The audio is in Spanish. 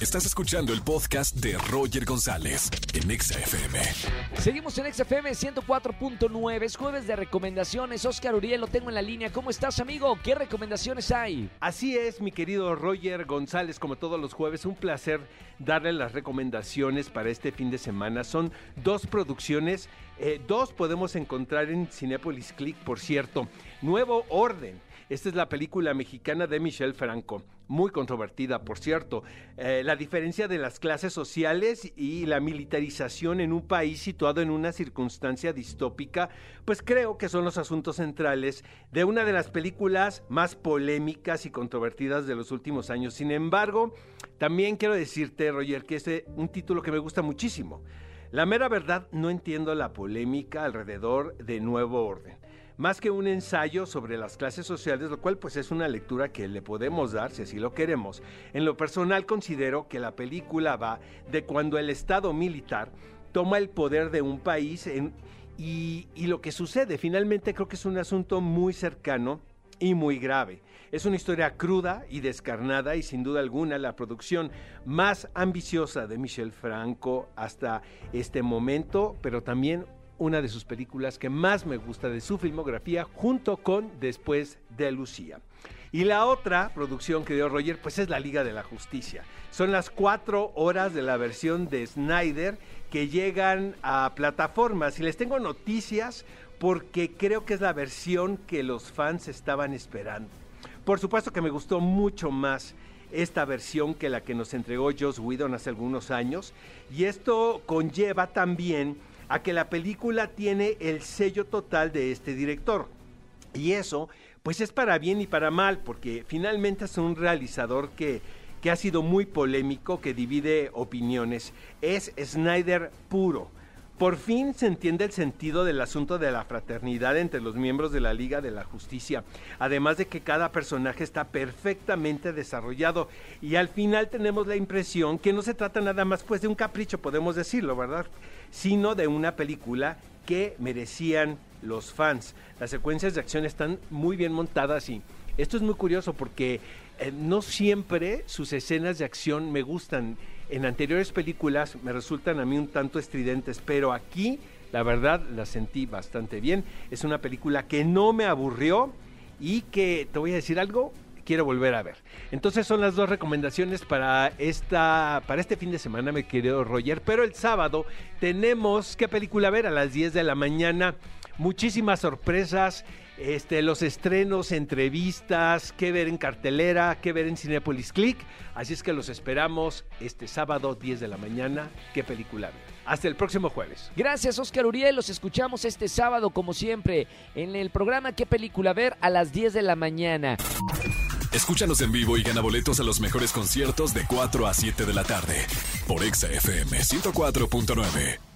Estás escuchando el podcast de Roger González en Exa FM. Seguimos en XFM 104.9, es jueves de recomendaciones. Oscar Uriel lo tengo en la línea. ¿Cómo estás, amigo? ¿Qué recomendaciones hay? Así es, mi querido Roger González, como todos los jueves, un placer darle las recomendaciones para este fin de semana. Son dos producciones, eh, dos podemos encontrar en Cinepolis Click, por cierto. Nuevo Orden. Esta es la película mexicana de Michelle Franco, muy controvertida, por cierto. Eh, la diferencia de las clases sociales y la militarización en un país situado en una circunstancia distópica, pues creo que son los asuntos centrales de una de las películas más polémicas y controvertidas de los últimos años. Sin embargo, también quiero decirte, Roger, que es un título que me gusta muchísimo. La mera verdad, no entiendo la polémica alrededor de Nuevo Orden más que un ensayo sobre las clases sociales, lo cual pues es una lectura que le podemos dar si así lo queremos. En lo personal considero que la película va de cuando el Estado militar toma el poder de un país y, y lo que sucede. Finalmente creo que es un asunto muy cercano y muy grave. Es una historia cruda y descarnada y sin duda alguna la producción más ambiciosa de Michel Franco hasta este momento, pero también una de sus películas que más me gusta de su filmografía, junto con Después de Lucía. Y la otra producción que dio Roger, pues es la Liga de la Justicia. Son las cuatro horas de la versión de Snyder que llegan a plataformas. Y les tengo noticias porque creo que es la versión que los fans estaban esperando. Por supuesto que me gustó mucho más esta versión que la que nos entregó Joss Whedon hace algunos años. Y esto conlleva también a que la película tiene el sello total de este director. Y eso, pues es para bien y para mal, porque finalmente es un realizador que, que ha sido muy polémico, que divide opiniones. Es Snyder puro. Por fin se entiende el sentido del asunto de la fraternidad entre los miembros de la Liga de la Justicia, además de que cada personaje está perfectamente desarrollado y al final tenemos la impresión que no se trata nada más pues de un capricho, podemos decirlo, ¿verdad? Sino de una película que merecían los fans. Las secuencias de acción están muy bien montadas y esto es muy curioso porque eh, no siempre sus escenas de acción me gustan en anteriores películas me resultan a mí un tanto estridentes, pero aquí la verdad la sentí bastante bien. Es una película que no me aburrió y que, te voy a decir algo, quiero volver a ver. Entonces son las dos recomendaciones para esta para este fin de semana, mi querido Roger, pero el sábado tenemos qué película ver a las 10 de la mañana. Muchísimas sorpresas, este, los estrenos, entrevistas, qué ver en cartelera, qué ver en Cinepolis Click. Así es que los esperamos este sábado 10 de la mañana. Qué película. Hasta el próximo jueves. Gracias, Oscar Uriel. Los escuchamos este sábado, como siempre, en el programa ¿Qué película ver? a las 10 de la mañana. Escúchanos en vivo y gana boletos a los mejores conciertos de 4 a 7 de la tarde por Exa FM 104.9.